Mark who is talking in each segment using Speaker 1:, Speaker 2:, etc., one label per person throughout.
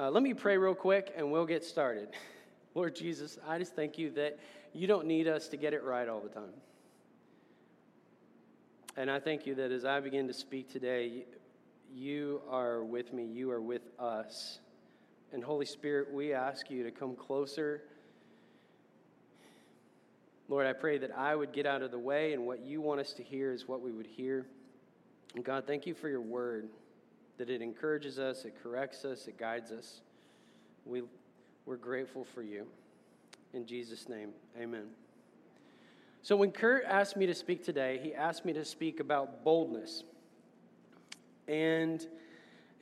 Speaker 1: Uh, let me pray real quick and we'll get started. Lord Jesus, I just thank you that you don't need us to get it right all the time. And I thank you that as I begin to speak today, you are with me, you are with us. And Holy Spirit, we ask you to come closer. Lord, I pray that I would get out of the way and what you want us to hear is what we would hear. And God, thank you for your word, that it encourages us, it corrects us, it guides us. We, we're grateful for you. In Jesus' name, amen. So, when Kurt asked me to speak today, he asked me to speak about boldness. And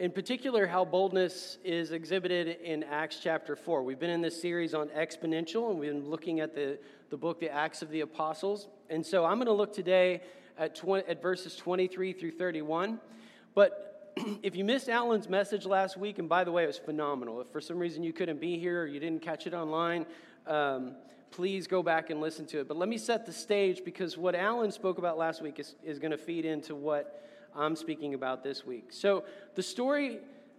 Speaker 1: in particular, how boldness is exhibited in Acts chapter 4. We've been in this series on exponential, and we've been looking at the, the book, The Acts of the Apostles. And so, I'm going to look today at, 20, at verses 23 through 31. But if you missed Alan's message last week, and by the way, it was phenomenal. If for some reason you couldn't be here or you didn't catch it online, um, please go back and listen to it. But let me set the stage because what Alan spoke about last week is, is going to feed into what I'm speaking about this week. So the story,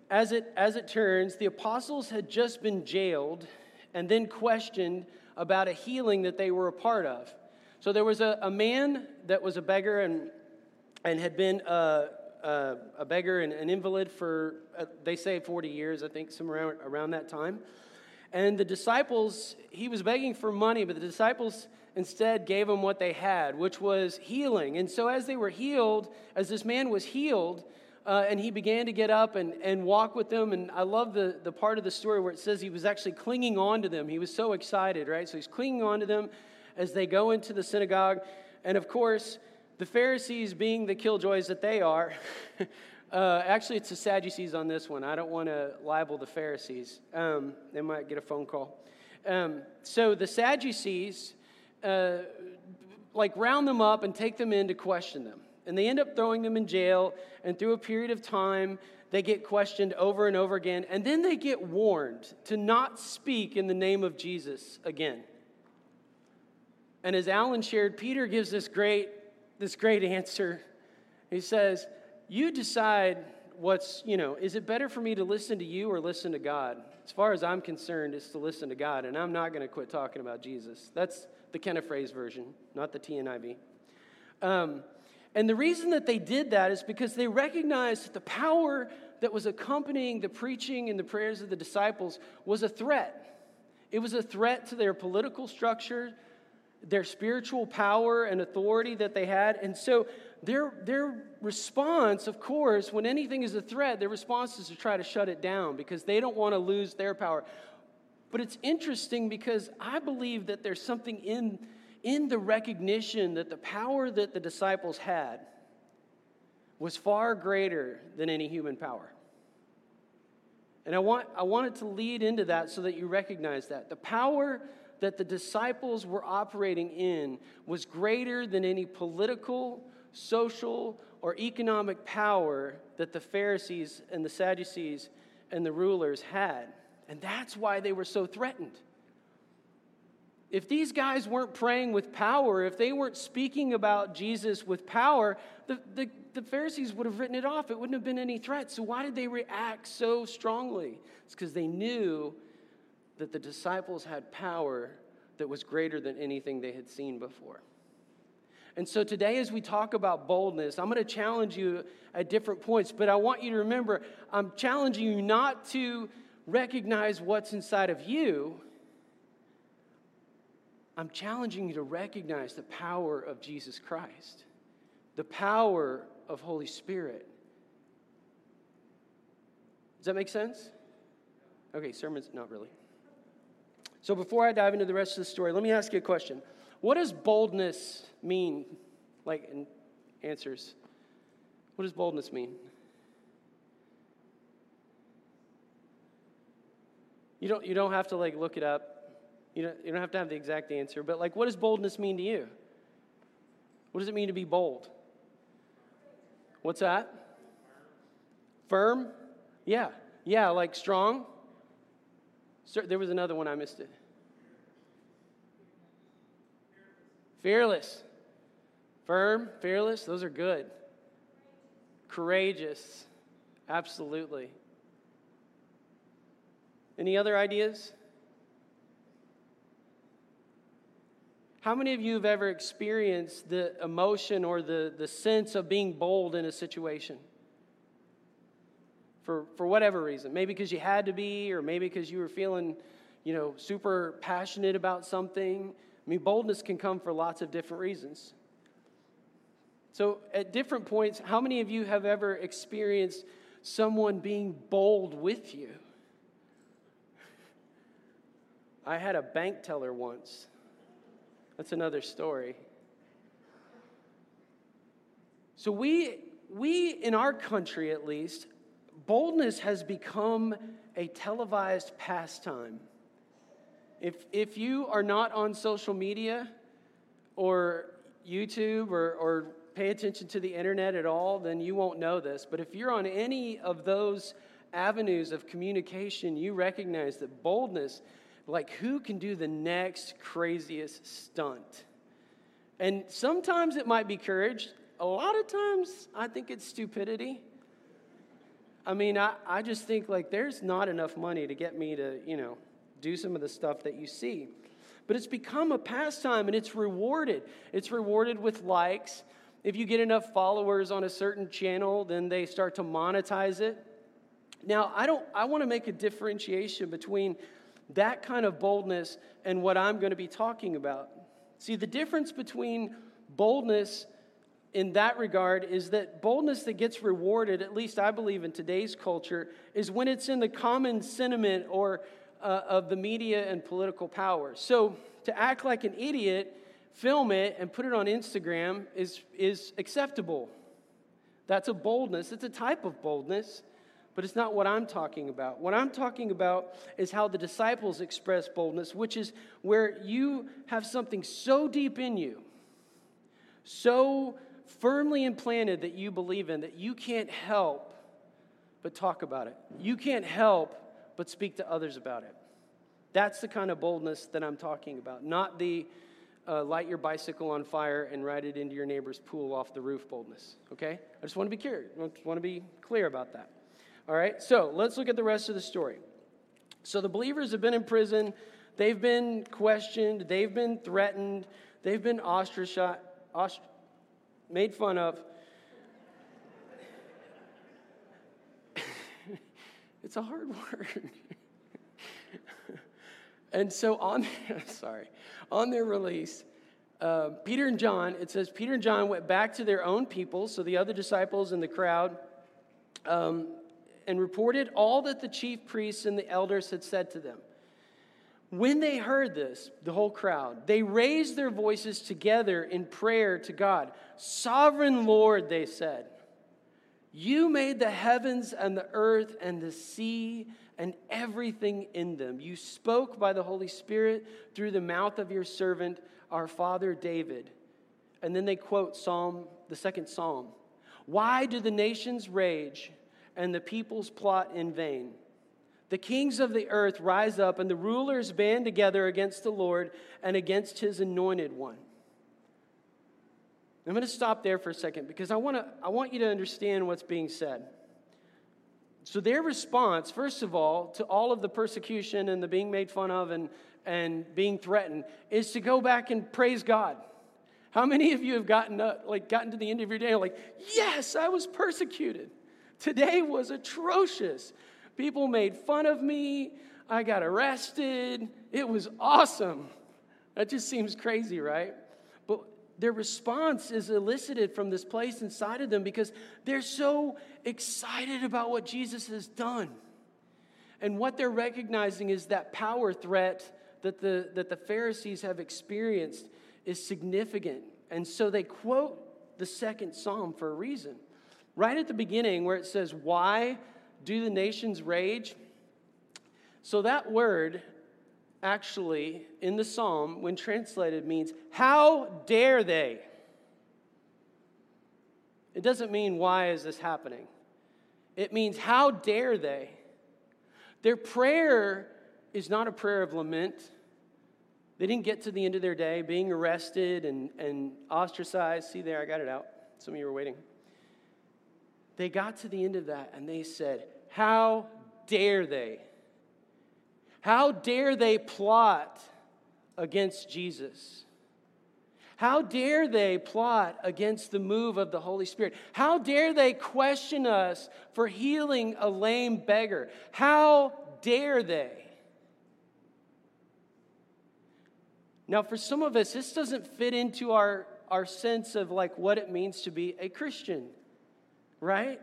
Speaker 1: as it, as it turns, the apostles had just been jailed and then questioned about a healing that they were a part of. So there was a, a man that was a beggar and, and had been a, a, a beggar and an invalid for, uh, they say, 40 years, I think, somewhere around, around that time. And the disciples, he was begging for money, but the disciples instead gave him what they had, which was healing. And so, as they were healed, as this man was healed, uh, and he began to get up and, and walk with them. And I love the, the part of the story where it says he was actually clinging on to them. He was so excited, right? So he's clinging on to them as they go into the synagogue. And of course, the Pharisees, being the killjoys that they are, Uh, actually, it's the Sadducees on this one. I don't want to libel the Pharisees. Um, they might get a phone call. Um, so the Sadducees, uh, like, round them up and take them in to question them. And they end up throwing them in jail. And through a period of time, they get questioned over and over again. And then they get warned to not speak in the name of Jesus again. And as Alan shared, Peter gives this great, this great answer. He says, you decide what's, you know, is it better for me to listen to you or listen to God? As far as I'm concerned, it's to listen to God, and I'm not going to quit talking about Jesus. That's the Kenneth Phrase version, not the TNIV. Um, and the reason that they did that is because they recognized that the power that was accompanying the preaching and the prayers of the disciples was a threat. It was a threat to their political structure, their spiritual power and authority that they had. And so their, their response, of course, when anything is a threat, their response is to try to shut it down because they don't want to lose their power. But it's interesting because I believe that there's something in, in the recognition that the power that the disciples had was far greater than any human power. And I want, I want it to lead into that so that you recognize that. The power that the disciples were operating in was greater than any political social, or economic power that the Pharisees and the Sadducees and the rulers had. And that's why they were so threatened. If these guys weren't praying with power, if they weren't speaking about Jesus with power, the, the, the, Pharisees would have written it off. It wouldn't have been any threat. So, why did they react so strongly? It's because they knew that the disciples had power that was greater than anything they had seen before. And so today, as we talk about boldness, I'm going to challenge you at different points, but I want you to remember I'm challenging you not to recognize what's inside of you. I'm challenging you to recognize the power of Jesus Christ, the power of Holy Spirit. Does that make sense? Okay, sermon's not really. So before I dive into the rest of the story, let me ask you a question. What does boldness mean? Like, in answers. What does boldness mean? You don't, you don't have to like look it up. You don't, you don't have to have the exact answer, but like, what does boldness mean to you? What does it mean to be bold? What's that? Firm? Yeah. Yeah, like strong. There was another one I missed it. Fearless. Firm, fearless, those are good. Courageous, absolutely. Any other ideas? How many of you have ever experienced the emotion or the, the sense of being bold in a situation? For, for whatever reason. Maybe because you had to be, or maybe because you were feeling, you know, super passionate about something. I mean, boldness can come for lots of different reasons. So, at different points, how many of you have ever experienced someone being bold with you? I had a bank teller once that's another story. So, we, we, in our country at least, boldness has become a televised pastime. If, if you are not on social media or YouTube or, or pay attention to the internet at all, then you won't know this. But if you're on any of those avenues of communication, you recognize that boldness like who can do the next craziest stunt? And sometimes it might be courage. A lot of times I think it's stupidity. I mean, I, I just think like there's not enough money to get me to, you know, do some of the stuff that you see. But it's become a pastime and it's rewarded. It's rewarded with likes. If you get enough followers on a certain channel, then they start to monetize it. Now, I don't I want to make a differentiation between that kind of boldness and what I'm going to be talking about. See, the difference between boldness in that regard is that boldness that gets rewarded, at least I believe in today's culture, is when it's in the common sentiment or uh, of the media and political power. So to act like an idiot, film it, and put it on Instagram is, is acceptable. That's a boldness. It's a type of boldness but it's not what I'm talking about. What I'm talking about is how the disciples express boldness, which is where you have something so deep in you, so firmly implanted that you believe in, that you can't help but talk about it. You can't help but speak to others about it. That's the kind of boldness that I'm talking about, not the uh, light your bicycle on fire and ride it into your neighbor's pool off the roof boldness. Okay? I just want to be clear. I want to be clear about that. All right, so let's look at the rest of the story. So the believers have been in prison, they've been questioned, they've been threatened, they've been ostracized, ostr- made fun of. It's a hard word. and so on, sorry, on their release, uh, Peter and John, it says Peter and John went back to their own people, so the other disciples in the crowd. Um, and reported all that the chief priests and the elders had said to them. When they heard this, the whole crowd, they raised their voices together in prayer to God. Sovereign Lord, they said, you made the heavens and the earth and the sea and everything in them. You spoke by the Holy Spirit through the mouth of your servant, our father David. And then they quote Psalm, the second Psalm. Why do the nations rage? and the peoples plot in vain. The kings of the earth rise up, and the rulers band together against the Lord and against his anointed one. I'm going to stop there for a second because I want, to, I want you to understand what's being said. So, their response, first of all, to all of the persecution and the being made fun of and, and being threatened, is to go back and praise God. How many of you have gotten, up, like, gotten to the end of your day like, yes, I was persecuted? Today was atrocious. People made fun of me. I got arrested. It was awesome. That just seems crazy, right? But their response is elicited from this place inside of them because they're so excited about what Jesus has done. And what they're recognizing is that power threat that the, that the Pharisees have experienced is significant. And so they quote the second psalm for a reason right at the beginning where it says, Why do the nations rage? So that word actually in the psalm, when translated, means, How dare they? It doesn't mean, Why is this happening? It means, How dare they? Their prayer is not a prayer of lament. They didn't get to the end of their day being arrested and, and ostracized. See there, I got it out. Some of you were waiting. They got to the end of that and they said, How dare they? How dare they plot against Jesus? How dare they plot against the move of the Holy Spirit? How dare they question us for healing a lame beggar? How dare they? Now, for some of us, this doesn't fit into our, our sense of like what it means to be a Christian, right?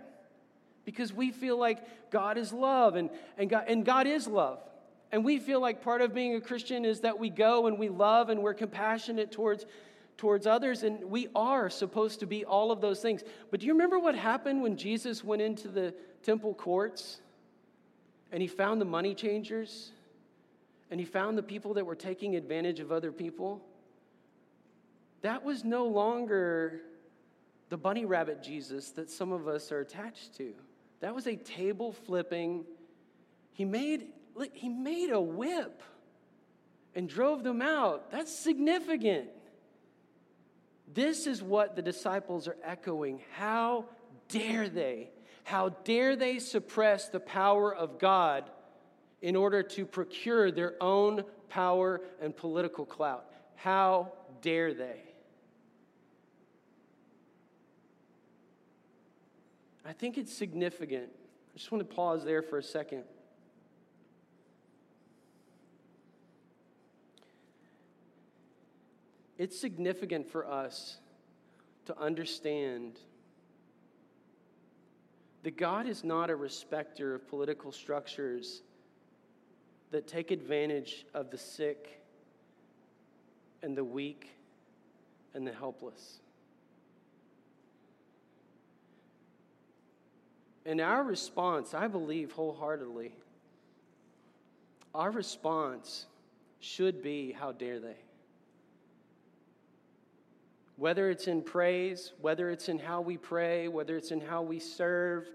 Speaker 1: Because we feel like God is love and, and, God, and God is love. And we feel like part of being a Christian is that we go and we love and we're compassionate towards, towards others, and we are supposed to be all of those things. But do you remember what happened when Jesus went into the temple courts and he found the money changers and he found the people that were taking advantage of other people? That was no longer the bunny rabbit Jesus that some of us are attached to. That was a table flipping. He made he made a whip and drove them out. That's significant. This is what the disciples are echoing. How dare they? How dare they suppress the power of God in order to procure their own power and political clout? How dare they? I think it's significant. I just want to pause there for a second. It's significant for us to understand that God is not a respecter of political structures that take advantage of the sick and the weak and the helpless. And our response, I believe wholeheartedly, our response should be how dare they? Whether it's in praise, whether it's in how we pray, whether it's in how we serve,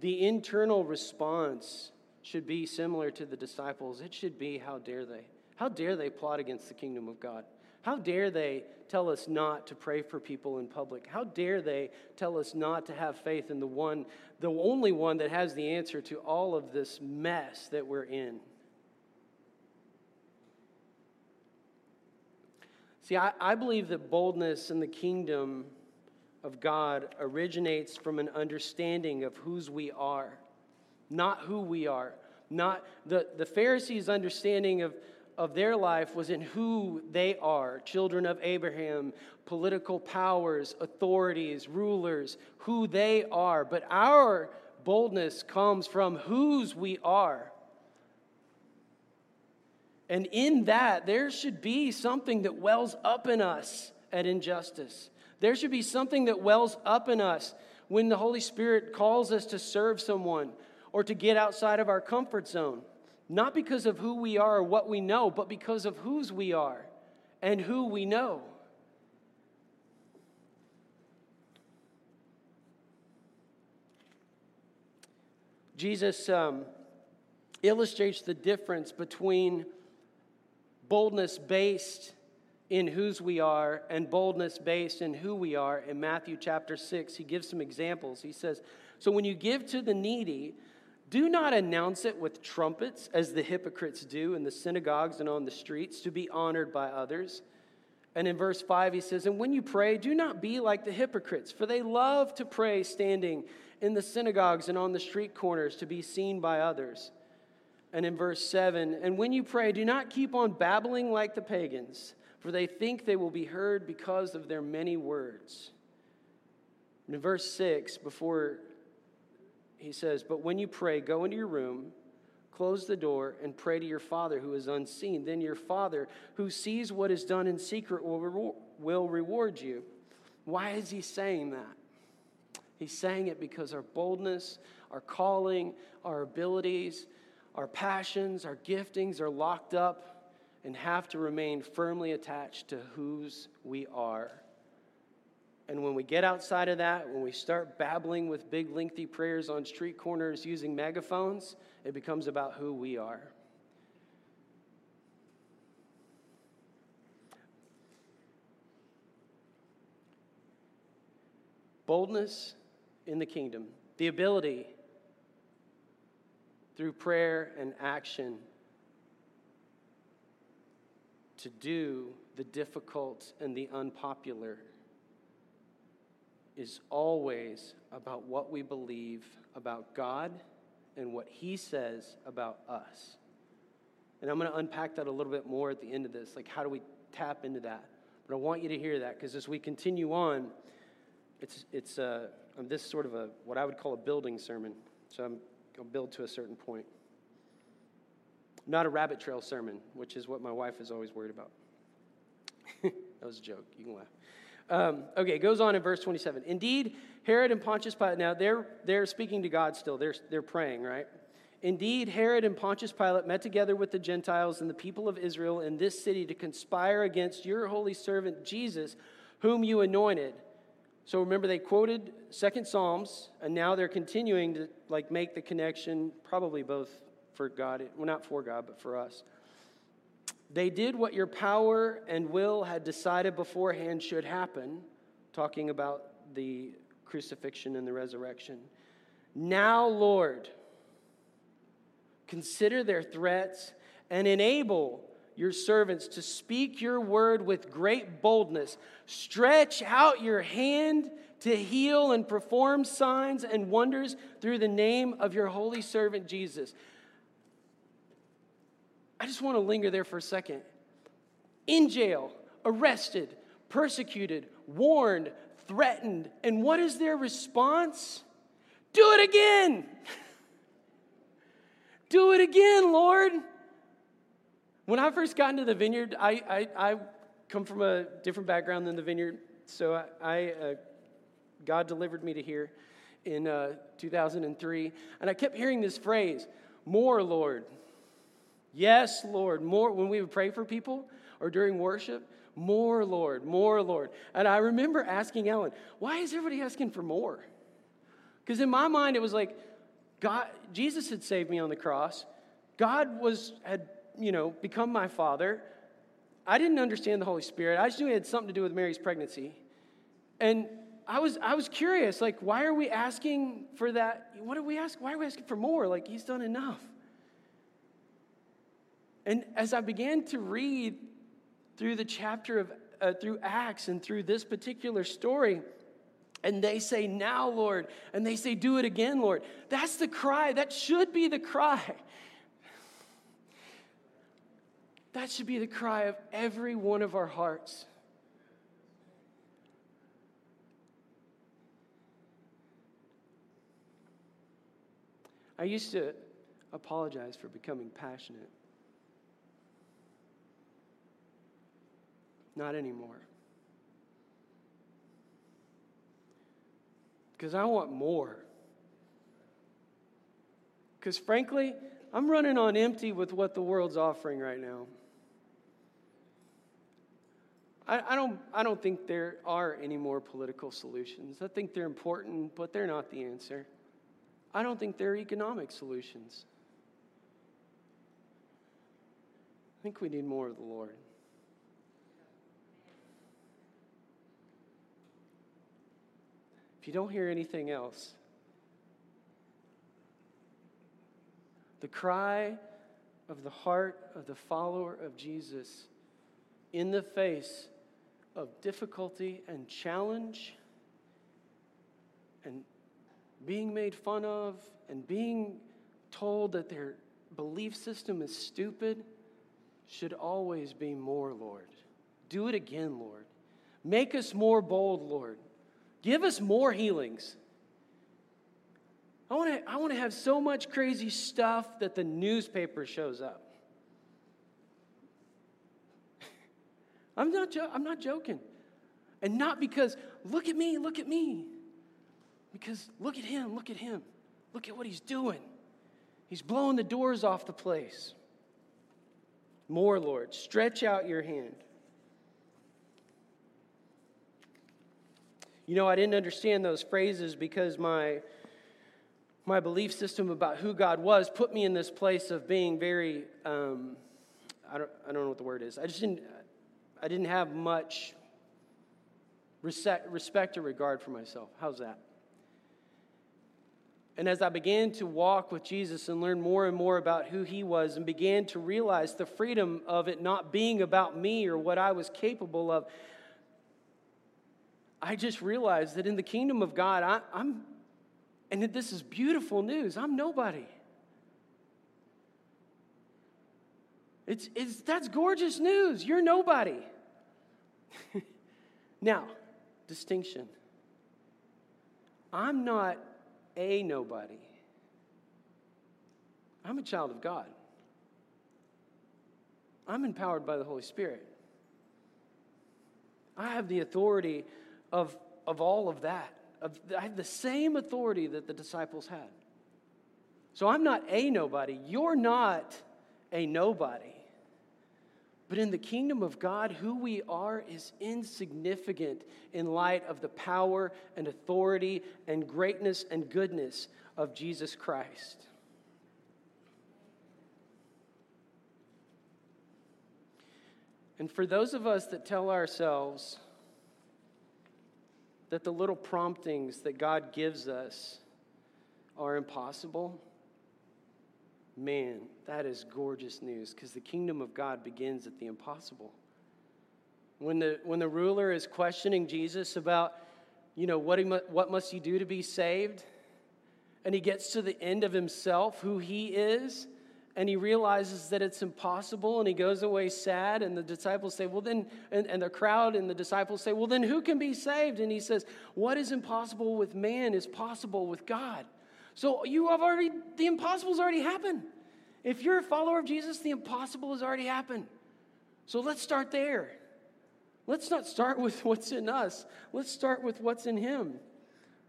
Speaker 1: the internal response should be similar to the disciples. It should be, how dare they? How dare they plot against the kingdom of God? How dare they tell us not to pray for people in public? How dare they tell us not to have faith in the one, the only one that has the answer to all of this mess that we're in? See, I, I believe that boldness in the kingdom of God originates from an understanding of whose we are, not who we are. Not the, the Pharisees' understanding of, of their life was in who they are children of Abraham, political powers, authorities, rulers, who they are. But our boldness comes from whose we are. And in that, there should be something that wells up in us at injustice. There should be something that wells up in us when the Holy Spirit calls us to serve someone or to get outside of our comfort zone. Not because of who we are or what we know, but because of whose we are and who we know. Jesus um, illustrates the difference between boldness based in whose we are and boldness based in who we are in Matthew chapter 6. He gives some examples. He says, So when you give to the needy, do not announce it with trumpets as the hypocrites do in the synagogues and on the streets to be honored by others. And in verse 5, he says, And when you pray, do not be like the hypocrites, for they love to pray standing in the synagogues and on the street corners to be seen by others. And in verse 7, and when you pray, do not keep on babbling like the pagans, for they think they will be heard because of their many words. And in verse 6, before he says, But when you pray, go into your room, close the door, and pray to your Father who is unseen. Then your Father, who sees what is done in secret, will, will reward you. Why is he saying that? He's saying it because our boldness, our calling, our abilities, our passions, our giftings are locked up and have to remain firmly attached to whose we are. And when we get outside of that, when we start babbling with big, lengthy prayers on street corners using megaphones, it becomes about who we are. Boldness in the kingdom, the ability through prayer and action to do the difficult and the unpopular is always about what we believe about God and what He says about us. And I'm going to unpack that a little bit more at the end of this. Like, how do we tap into that? But I want you to hear that because as we continue on, it's, it's this sort of a, what I would call a building sermon. So I'm, I'll build to a certain point. Not a rabbit trail sermon, which is what my wife is always worried about. that was a joke. You can laugh. Um, okay, it goes on in verse 27. Indeed, Herod and Pontius Pilate, now they're, they're speaking to God still, they're, they're praying, right? Indeed, Herod and Pontius Pilate met together with the Gentiles and the people of Israel in this city to conspire against your holy servant Jesus, whom you anointed. So remember, they quoted Second Psalms, and now they're continuing to like make the connection, probably both for God, well, not for God, but for us. They did what your power and will had decided beforehand should happen, talking about the crucifixion and the resurrection. Now, Lord, consider their threats and enable your servants to speak your word with great boldness. Stretch out your hand to heal and perform signs and wonders through the name of your holy servant Jesus. I just want to linger there for a second. In jail, arrested, persecuted, warned, threatened, and what is their response? Do it again! Do it again, Lord! When I first got into the vineyard, I, I, I come from a different background than the vineyard, so I, I uh, God delivered me to here in uh, 2003, and I kept hearing this phrase, more, Lord. Yes, Lord, more. When we would pray for people or during worship, more, Lord, more, Lord. And I remember asking Ellen, why is everybody asking for more? Because in my mind, it was like, God, Jesus had saved me on the cross. God was, had, you know, become my father. I didn't understand the Holy Spirit. I just knew it had something to do with Mary's pregnancy. And I was, I was curious, like, why are we asking for that? What do we ask? Why are we asking for more? Like, he's done enough. And as I began to read through the chapter of, uh, through Acts and through this particular story, and they say, Now, Lord, and they say, Do it again, Lord. That's the cry. That should be the cry. That should be the cry of every one of our hearts. I used to apologize for becoming passionate. Not anymore. Because I want more. Because frankly, I'm running on empty with what the world's offering right now. I, I, don't, I don't think there are any more political solutions. I think they're important, but they're not the answer. I don't think they're economic solutions. I think we need more of the Lord. If you don't hear anything else, the cry of the heart of the follower of Jesus in the face of difficulty and challenge and being made fun of and being told that their belief system is stupid should always be more, Lord. Do it again, Lord. Make us more bold, Lord. Give us more healings. I want to I want to have so much crazy stuff that the newspaper shows up. I'm not, jo- I'm not joking. And not because, look at me, look at me. Because look at him, look at him. Look at what he's doing. He's blowing the doors off the place. More, Lord. Stretch out your hand. You know, I didn't understand those phrases because my, my belief system about who God was put me in this place of being very, um, I, don't, I don't know what the word is. I just didn't, I didn't have much respect or regard for myself. How's that? And as I began to walk with Jesus and learn more and more about who he was and began to realize the freedom of it not being about me or what I was capable of, I just realized that in the kingdom of God, I, am and this is beautiful news, I'm nobody. It's, it's, that's gorgeous news. You're nobody. now, distinction. I'm not a nobody. I'm a child of God. I'm empowered by the Holy Spirit. I have the authority of, of all of that. Of, I have the same authority that the disciples had. So I'm not a nobody. You're not a nobody. But in the kingdom of God, who we are is insignificant in light of the power and authority and greatness and goodness of Jesus Christ. And for those of us that tell ourselves that the little promptings that God gives us are impossible, Man, that is gorgeous news because the kingdom of God begins at the impossible. When the, when the ruler is questioning Jesus about, you know, what, he mu- what must he do to be saved? And he gets to the end of himself, who he is, and he realizes that it's impossible and he goes away sad. And the disciples say, Well, then, and, and the crowd and the disciples say, Well, then who can be saved? And he says, What is impossible with man is possible with God. So you have already, the impossible's already happened. If you're a follower of Jesus, the impossible has already happened. So let's start there. Let's not start with what's in us. Let's start with what's in him.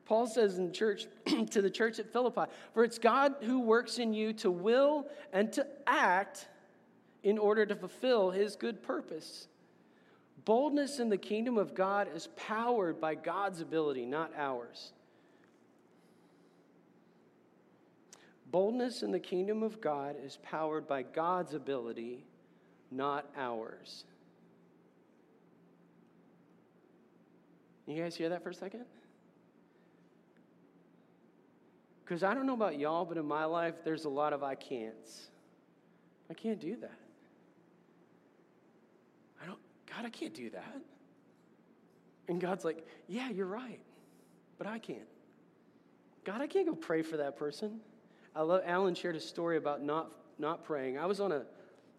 Speaker 1: Paul says in church to the church at Philippi, for it's God who works in you to will and to act in order to fulfill his good purpose. Boldness in the kingdom of God is powered by God's ability, not ours. Boldness in the kingdom of God is powered by God's ability, not ours. You guys hear that for a second? Because I don't know about y'all, but in my life, there's a lot of I can'ts. I can't do that. I don't, God, I can't do that. And God's like, yeah, you're right, but I can't. God, I can't go pray for that person. I love, Alan shared a story about not, not praying. I was on a,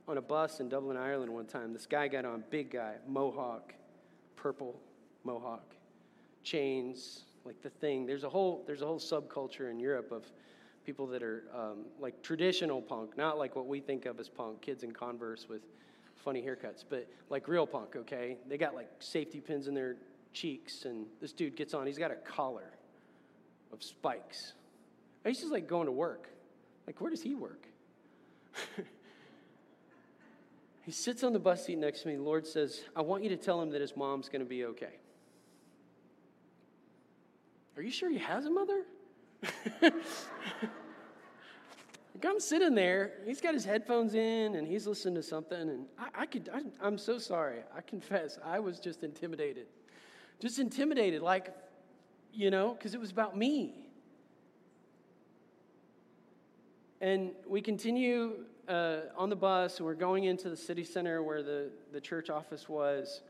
Speaker 1: on a bus in Dublin, Ireland one time. This guy got on, big guy, mohawk, purple mohawk, chains, like the thing. There's a whole, there's a whole subculture in Europe of people that are um, like traditional punk, not like what we think of as punk, kids in Converse with funny haircuts, but like real punk, okay? They got like safety pins in their cheeks, and this dude gets on, he's got a collar of spikes He's just like going to work. Like, where does he work? he sits on the bus seat next to me. The Lord says, I want you to tell him that his mom's going to be okay. Are you sure he has a mother? like I'm sitting there, he's got his headphones in and he's listening to something, and I, I could, I, I'm so sorry. I confess, I was just intimidated. Just intimidated, like, you know, because it was about me. And we continue uh, on the bus, and we're going into the city center where the, the church office was.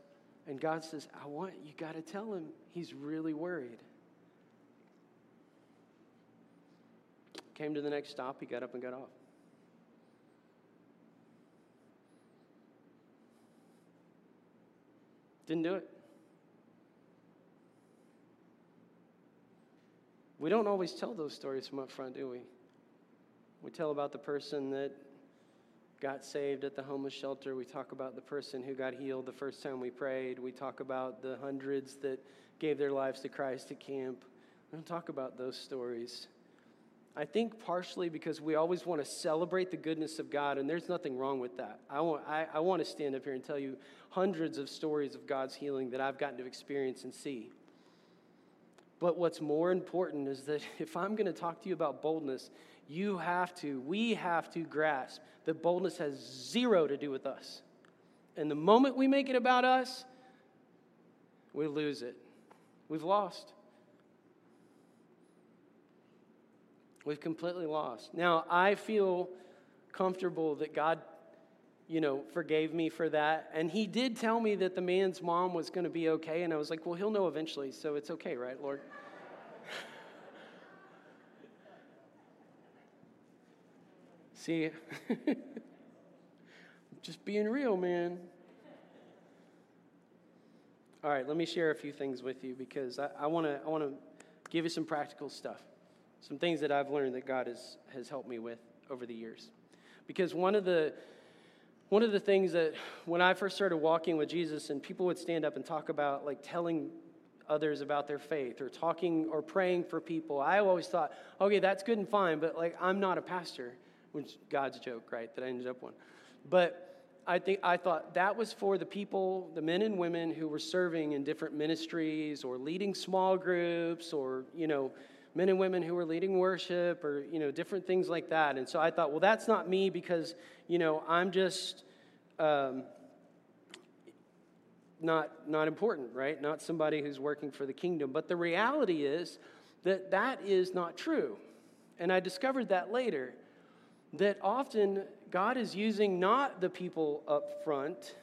Speaker 1: And God says, I want, you got to tell him he's really worried. Came to the next stop, he got up and got off. Didn't do it. We don't always tell those stories from up front, do we? We tell about the person that got saved at the homeless shelter. We talk about the person who got healed the first time we prayed. We talk about the hundreds that gave their lives to Christ at camp. We don't talk about those stories. I think partially because we always want to celebrate the goodness of God, and there's nothing wrong with that. I want, I, I want to stand up here and tell you hundreds of stories of God's healing that I've gotten to experience and see. But what's more important is that if I'm going to talk to you about boldness, you have to, we have to grasp that boldness has zero to do with us. And the moment we make it about us, we lose it. We've lost. We've completely lost. Now, I feel comfortable that God, you know, forgave me for that. And He did tell me that the man's mom was going to be okay. And I was like, well, He'll know eventually, so it's okay, right, Lord? See, just being real, man. All right, let me share a few things with you because I want to I want to give you some practical stuff, some things that I've learned that God has has helped me with over the years. Because one of the one of the things that when I first started walking with Jesus and people would stand up and talk about like telling others about their faith or talking or praying for people, I always thought, okay, that's good and fine, but like I'm not a pastor, which God's joke, right? That I ended up one. But I think I thought that was for the people, the men and women who were serving in different ministries or leading small groups or, you know, men and women who were leading worship or, you know, different things like that. And so I thought, well, that's not me because, you know, I'm just um, not, not important, right? Not somebody who's working for the kingdom. But the reality is that that is not true. And I discovered that later that often God is using not the people up front,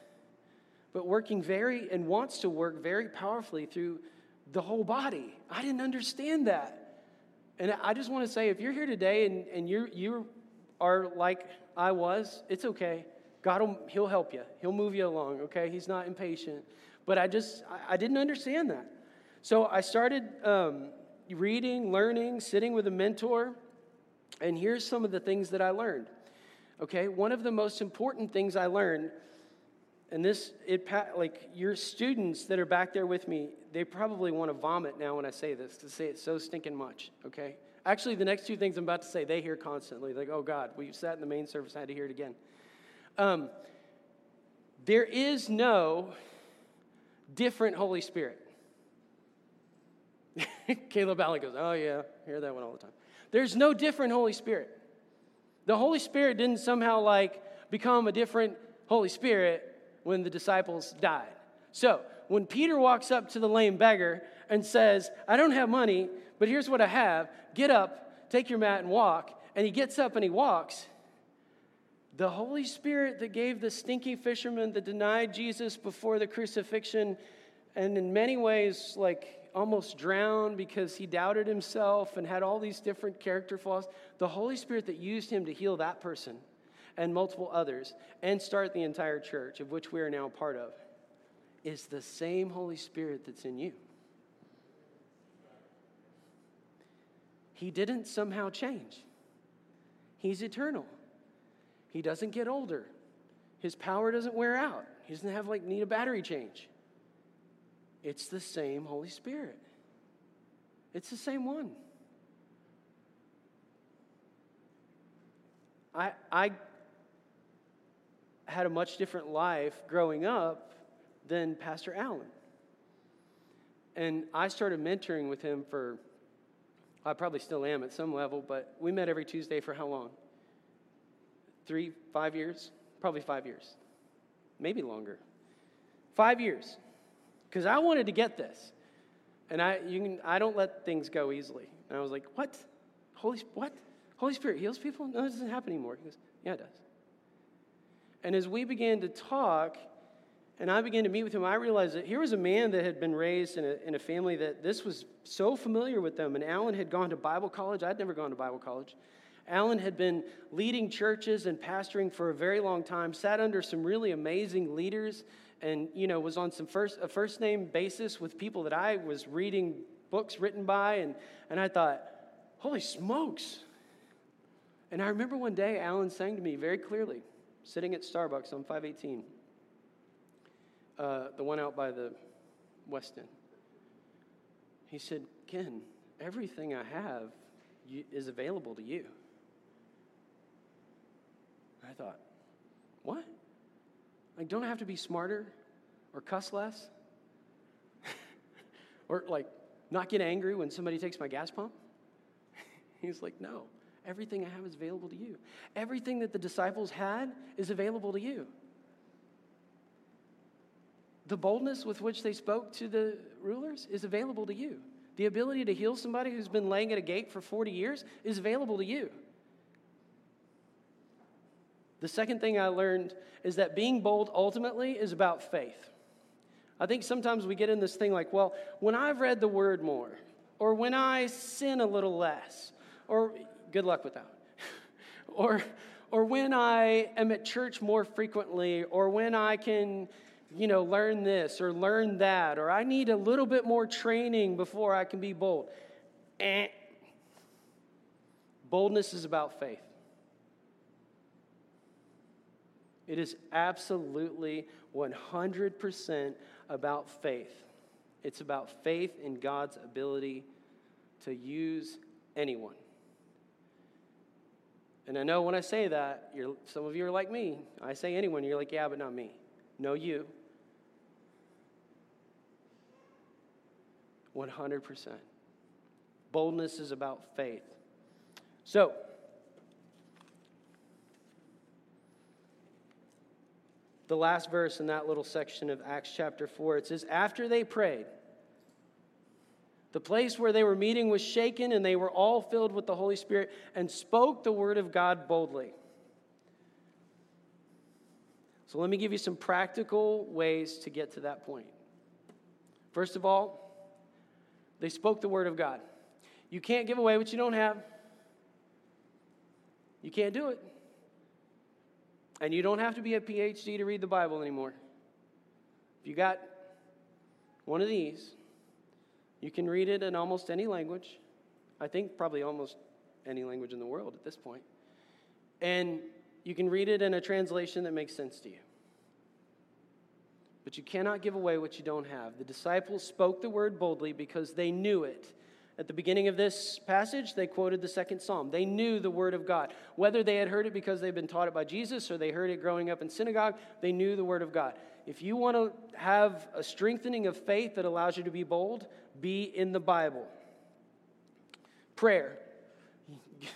Speaker 1: but working very and wants to work very powerfully through the whole body. I didn't understand that. And I just want to say if you're here today and, and you you are like I was, it's okay. God will he'll help you. He'll move you along, okay? He's not impatient. But I just I, I didn't understand that. So I started um, reading, learning, sitting with a mentor, and here's some of the things that I learned. Okay, one of the most important things I learned, and this, it like your students that are back there with me, they probably want to vomit now when I say this, to say it so stinking much, okay? Actually, the next two things I'm about to say, they hear constantly. Like, oh God, we sat in the main service, I had to hear it again. Um, there is no different Holy Spirit. Caleb Allen goes, oh yeah, hear that one all the time. There's no different Holy Spirit. The Holy Spirit didn't somehow like become a different Holy Spirit when the disciples died. So, when Peter walks up to the lame beggar and says, I don't have money, but here's what I have get up, take your mat, and walk, and he gets up and he walks, the Holy Spirit that gave the stinky fisherman that denied Jesus before the crucifixion, and in many ways, like almost drowned because he doubted himself and had all these different character flaws. The Holy Spirit that used him to heal that person and multiple others and start the entire church, of which we are now a part of, is the same Holy Spirit that's in you. He didn't somehow change. He's eternal. He doesn't get older. His power doesn't wear out. He doesn't have like need a battery change. It's the same Holy Spirit. It's the same one. I, I had a much different life growing up than Pastor Alan. And I started mentoring with him for, I probably still am at some level, but we met every Tuesday for how long? Three, five years? Probably five years. Maybe longer. Five years because I wanted to get this. And I, you can, I don't let things go easily. And I was like, what? Holy, what? Holy Spirit heals people? No, this doesn't happen anymore. He goes, yeah, it does. And as we began to talk, and I began to meet with him, I realized that here was a man that had been raised in a, in a family that this was so familiar with them. And Alan had gone to Bible college. I'd never gone to Bible college. Alan had been leading churches and pastoring for a very long time, sat under some really amazing leaders and you know was on some first a first name basis with people that I was reading books written by and and I thought holy smokes. And I remember one day Alan sang to me very clearly sitting at Starbucks on 518 uh, the one out by the West End. He said Ken everything I have is available to you. I thought what like, don't I have to be smarter or cuss less? or, like, not get angry when somebody takes my gas pump? He's like, no. Everything I have is available to you. Everything that the disciples had is available to you. The boldness with which they spoke to the rulers is available to you. The ability to heal somebody who's been laying at a gate for 40 years is available to you. The second thing I learned is that being bold ultimately is about faith. I think sometimes we get in this thing like, well, when I've read the word more, or when I sin a little less, or good luck with that, or, or when I am at church more frequently, or when I can, you know, learn this or learn that, or I need a little bit more training before I can be bold. Eh. Boldness is about faith. It is absolutely 100% about faith. It's about faith in God's ability to use anyone. And I know when I say that, some of you are like me. I say anyone, you're like, yeah, but not me. No, you. 100%. Boldness is about faith. So, the last verse in that little section of Acts chapter 4. It says, After they prayed, the place where they were meeting was shaken, and they were all filled with the Holy Spirit and spoke the word of God boldly. So, let me give you some practical ways to get to that point. First of all, they spoke the word of God. You can't give away what you don't have, you can't do it. And you don't have to be a PhD to read the Bible anymore. If you got one of these, you can read it in almost any language. I think probably almost any language in the world at this point. And you can read it in a translation that makes sense to you. But you cannot give away what you don't have. The disciples spoke the word boldly because they knew it at the beginning of this passage, they quoted the second psalm. They knew the word of God. Whether they had heard it because they'd been taught it by Jesus or they heard it growing up in synagogue, they knew the word of God. If you want to have a strengthening of faith that allows you to be bold, be in the Bible. Prayer.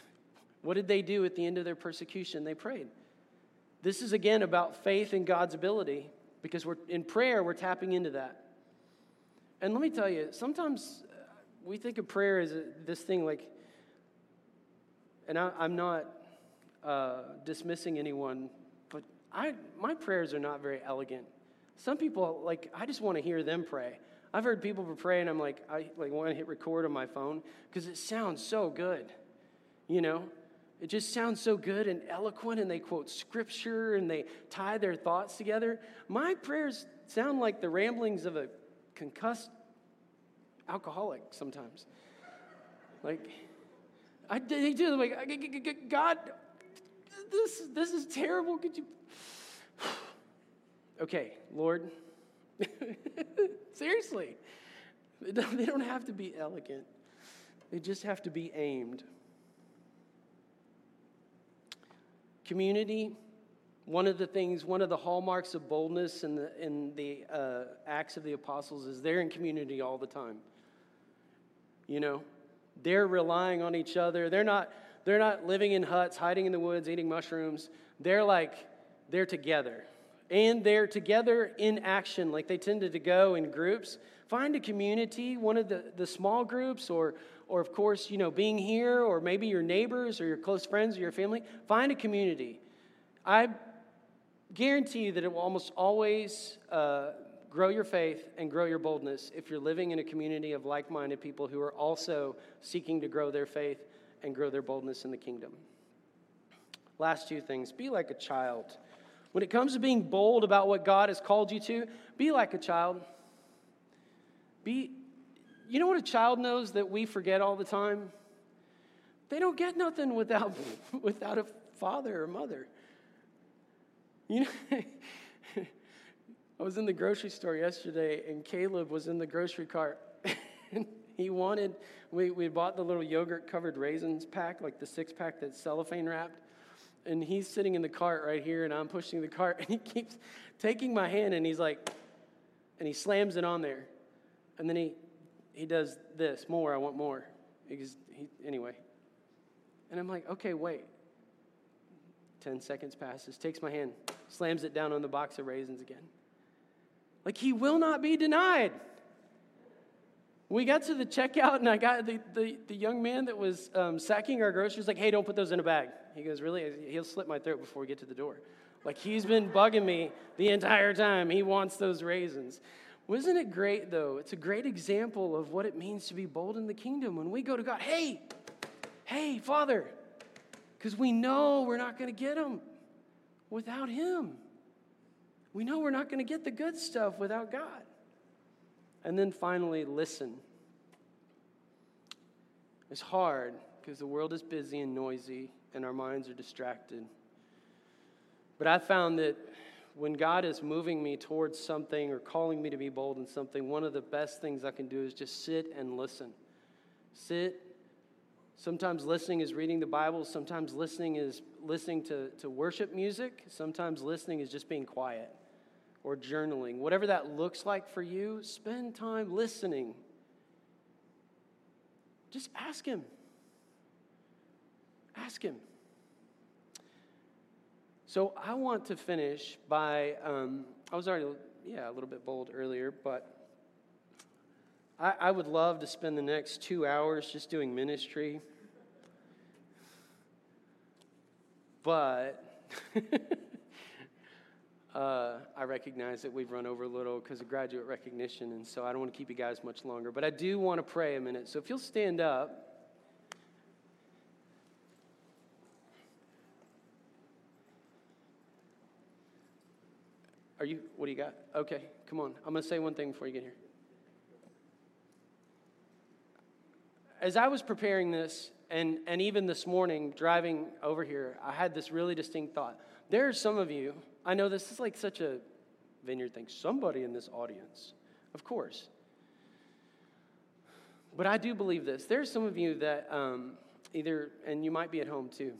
Speaker 1: What did they do at the end of their persecution? They prayed. This is again about faith in God's ability because we're in prayer we're tapping into that. And let me tell you, sometimes we think of prayer as this thing like, and I, am not uh, dismissing anyone, but I, my prayers are not very elegant. Some people, like, I just want to hear them pray. I've heard people pray, and I'm like, I like want to hit record on my phone because it sounds so good, you know. It just sounds so good and eloquent, and they quote scripture and they tie their thoughts together. My prayers sound like the ramblings of a concussed alcoholic sometimes. Like, I they do like God, this this is terrible. Could you? okay, Lord. Seriously, they don't have to be elegant. They just have to be aimed. Community, one of the things, one of the hallmarks of boldness in the, in the uh, Acts of the Apostles is they're in community all the time. You know, they're relying on each other. They're not, they're not living in huts, hiding in the woods, eating mushrooms. They're like, they're together. And they're together in action, like they tended to go in groups. Find a community, one of the, the small groups, or, or of course, you know, being here, or maybe your neighbors or your close friends or your family. Find a community. I guarantee you that it will almost always uh, grow your faith and grow your boldness if you're living in a community of like minded people who are also seeking to grow their faith and grow their boldness in the kingdom. Last two things be like a child. When it comes to being bold about what God has called you to, be like a child. Be, you know what a child knows that we forget all the time? They don't get nothing without, without a father or mother. You know, I was in the grocery store yesterday, and Caleb was in the grocery cart. he wanted, we, we bought the little yogurt covered raisins pack, like the six pack that's cellophane wrapped. And he's sitting in the cart right here, and I'm pushing the cart, and he keeps taking my hand, and he's like, and he slams it on there. And then he, he does this more, I want more. Because he, anyway. And I'm like, okay, wait. 10 seconds passes, takes my hand, slams it down on the box of raisins again. Like he will not be denied. We got to the checkout, and I got the, the, the young man that was um, sacking our groceries, like, hey, don't put those in a bag. He goes, really? He'll slit my throat before we get to the door. Like, he's been bugging me the entire time. He wants those raisins. Wasn't it great, though? It's a great example of what it means to be bold in the kingdom. When we go to God, hey, hey, Father, because we know we're not going to get them without Him. We know we're not going to get the good stuff without God. And then finally, listen. It's hard because the world is busy and noisy and our minds are distracted. But I found that when God is moving me towards something or calling me to be bold in something, one of the best things I can do is just sit and listen. Sit. Sometimes listening is reading the Bible. Sometimes listening is listening to, to worship music. Sometimes listening is just being quiet or journaling. Whatever that looks like for you, spend time listening. Just ask Him. Ask Him. So I want to finish by, um, I was already, yeah, a little bit bold earlier, but I, I would love to spend the next two hours just doing ministry. But uh, I recognize that we've run over a little because of graduate recognition, and so I don't want to keep you guys much longer. But I do want to pray a minute. So if you'll stand up. Are you, what do you got? Okay, come on. I'm going to say one thing before you get here. As I was preparing this, and, and even this morning driving over here, I had this really distinct thought. There are some of you, I know this is like such a vineyard thing, somebody in this audience, of course. But I do believe this. There are some of you that um, either, and you might be at home too,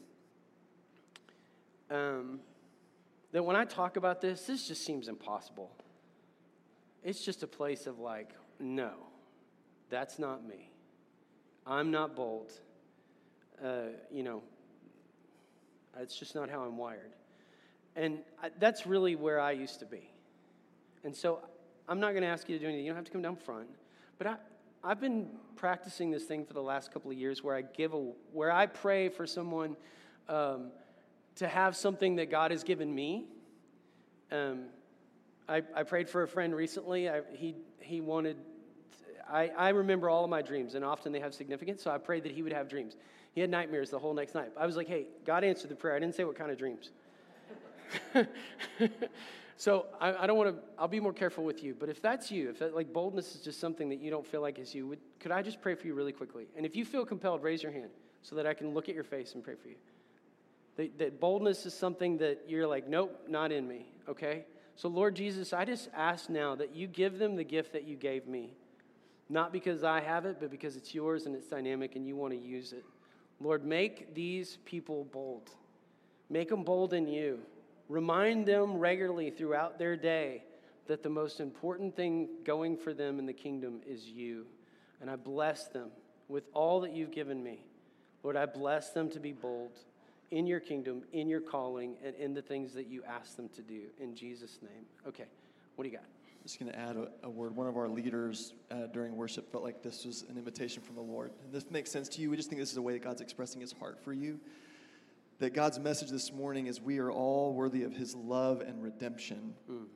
Speaker 1: um, that when I talk about this, this just seems impossible. It's just a place of like, no, that's not me. I'm not bold. Uh, you know, it's just not how I'm wired. And I, that's really where I used to be. And so I'm not going to ask you to do anything. You don't have to come down front. But I, I've been practicing this thing for the last couple of years where I give a, where I pray for someone um, to have something that God has given me. Um, I, I prayed for a friend recently. I, he, he wanted, I, I remember all of my dreams, and often they have significance, so I prayed that he would have dreams. He had nightmares the whole next night. I was like, hey, God answered the prayer. I didn't say what kind of dreams. so I, I don't want to, I'll be more careful with you. But if that's you, if that, like boldness is just something that you don't feel like is you, would, could I just pray for you really quickly? And if you feel compelled, raise your hand so that I can look at your face and pray for you. That, that boldness is something that you're like, nope, not in me, okay? So, Lord Jesus, I just ask now that you give them the gift that you gave me. Not because I have it, but because it's yours and it's dynamic and you want to use it. Lord, make these people bold. Make them bold in you. Remind them regularly throughout their day that the most important thing going for them in the kingdom is you. And I bless them with all that you've given me. Lord, I bless them to be bold in your kingdom, in your calling, and in the things that you ask them to do. In Jesus' name. Okay, what do you got?
Speaker 2: I'm just going to add a, a, word. One of our leaders uh, during worship felt like this was an invitation from the Lord. And this makes sense to you. We just think this is a way that God's expressing his heart for you. That God's message this morning is we are all worthy of his love and redemption. Mm.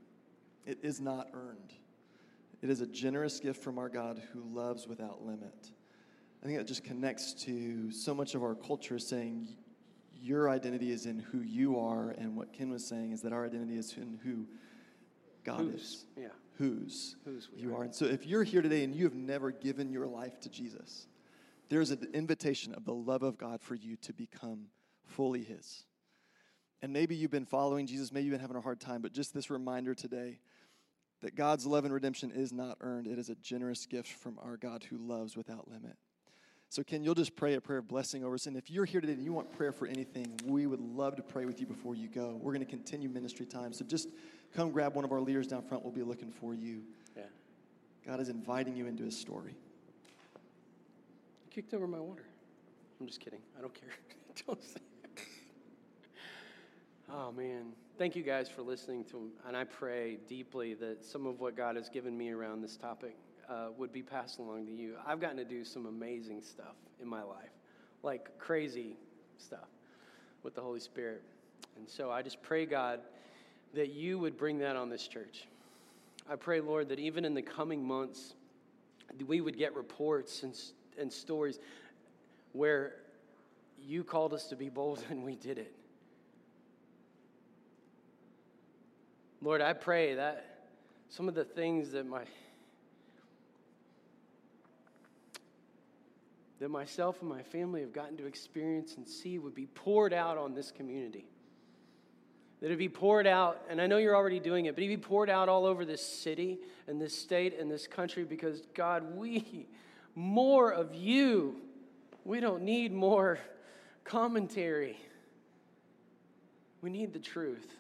Speaker 2: It is not earned, it is a generous gift from our God who loves without limit. I think that just connects to so much of our culture saying your identity is in who you are, and what Ken was saying is that our identity is in who God
Speaker 1: Who's,
Speaker 2: is.
Speaker 1: Yeah.
Speaker 2: Whose
Speaker 1: Whose
Speaker 2: you are. are. And so if you're here today and you have never given your life to Jesus, there's an invitation of the love of God for you to become fully His. And maybe you've been following Jesus, maybe you've been having a hard time, but just this reminder today that God's love and redemption is not earned. It is a generous gift from our God who loves without limit. So, Ken, you'll just pray a prayer of blessing over us. And if you're here today and you want prayer for anything, we would love to pray with you before you go. We're going to continue ministry time. So just come grab one of our leaders down front. We'll be looking for you.
Speaker 1: Yeah.
Speaker 2: God is inviting you into his story.
Speaker 1: You kicked over my water. I'm just kidding. I don't care. don't say Oh, man. Thank you guys for listening to And I pray deeply that some of what God has given me around this topic uh, would be passed along to you. I've gotten to do some amazing stuff in my life, like crazy stuff with the Holy Spirit. And so I just pray, God, that you would bring that on this church. I pray, Lord, that even in the coming months, we would get reports and, and stories where you called us to be bold and we did it. Lord, I pray that some of the things that my that myself and my family have gotten to experience and see would be poured out on this community. That it'd be poured out, and I know you're already doing it, but it'd be poured out all over this city and this state and this country because, God, we, more of you. We don't need more commentary. We need the truth.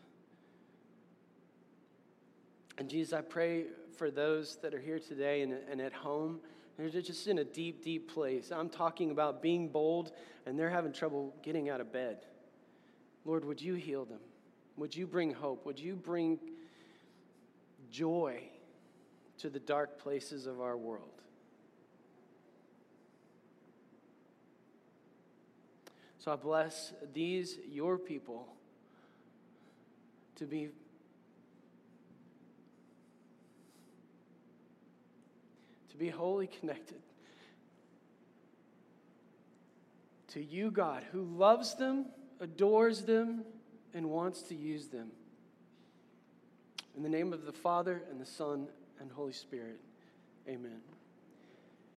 Speaker 1: And Jesus, I pray for those that are here today and, and at home. They're just in a deep, deep place. I'm talking about being bold and they're having trouble getting out of bed. Lord, would you heal them? Would you bring hope? Would you bring joy to the dark places of our world? So I bless these, your people, to be be wholly connected to you, God, who loves them, adores them, and wants to use them. In the name of the Father, and the Son, and Holy Spirit, amen.